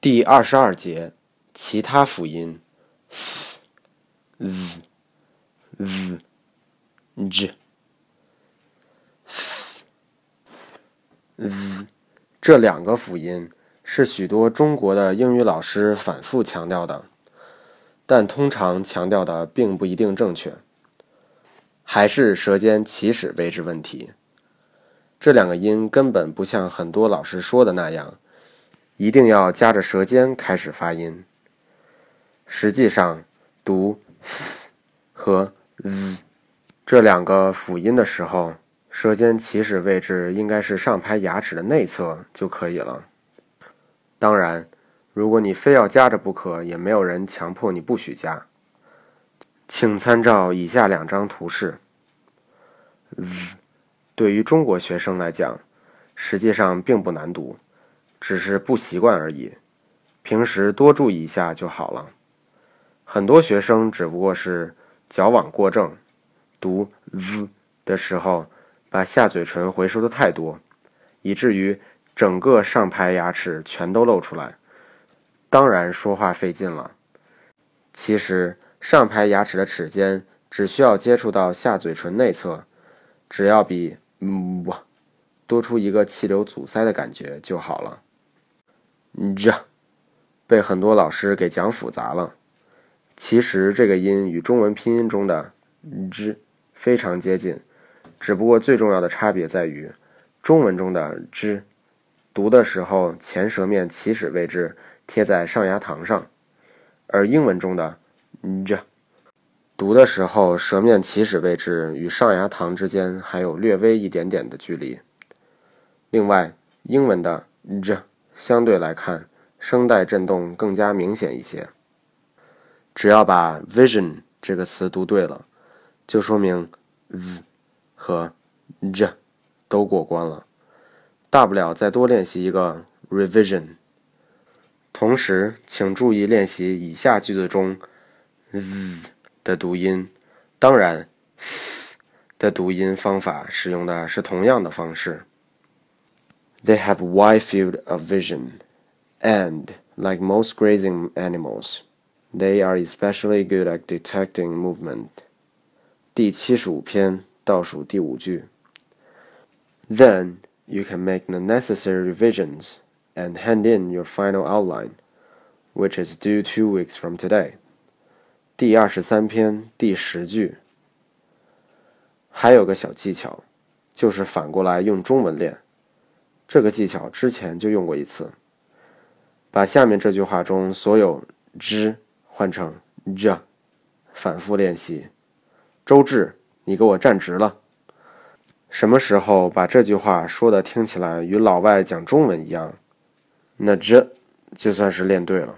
第二十二节，其他辅音，z、z、j、z，这两个辅音是许多中国的英语老师反复强调的，但通常强调的并不一定正确，还是舌尖起始位置问题。这两个音根本不像很多老师说的那样。一定要夹着舌尖开始发音。实际上，读 “s” 和 “z” 这两个辅音的时候，舌尖起始位置应该是上排牙齿的内侧就可以了。当然，如果你非要夹着不可，也没有人强迫你不许夹。请参照以下两张图示。“z” 对于中国学生来讲，实际上并不难读。只是不习惯而已，平时多注意一下就好了。很多学生只不过是矫枉过正，读 z 的时候把下嘴唇回收的太多，以至于整个上排牙齿全都露出来，当然说话费劲了。其实上排牙齿的齿尖只需要接触到下嘴唇内侧，只要比嗯多出一个气流阻塞的感觉就好了。J 被很多老师给讲复杂了。其实这个音与中文拼音中的 “z” 非常接近，只不过最重要的差别在于，中文中的 “z” 读的时候前舌面起始位置贴在上牙膛上，而英文中的 “j” 读的时候舌面起始位置与上牙膛之间还有略微一点点的距离。另外，英文的 “j”。相对来看，声带振动更加明显一些。只要把 vision 这个词读对了，就说明 v 和 j 都过关了。大不了再多练习一个 revision。同时，请注意练习以下句子中 z 的读音。当然，s 的读音方法使用的是同样的方式。They have a wide field of vision, and, like most grazing animals, they are especially good at detecting movement. 第七十五篇倒数第五句。Then you can make the necessary revisions and hand in your final outline, which is due two weeks from today. 第二十三篇第十句。还有个小技巧，就是反过来用中文练。 这个技巧之前就用过一次。把下面这句话中所有“之”换成这反复练习。周志，你给我站直了。什么时候把这句话说的听起来与老外讲中文一样，那这就算是练对了。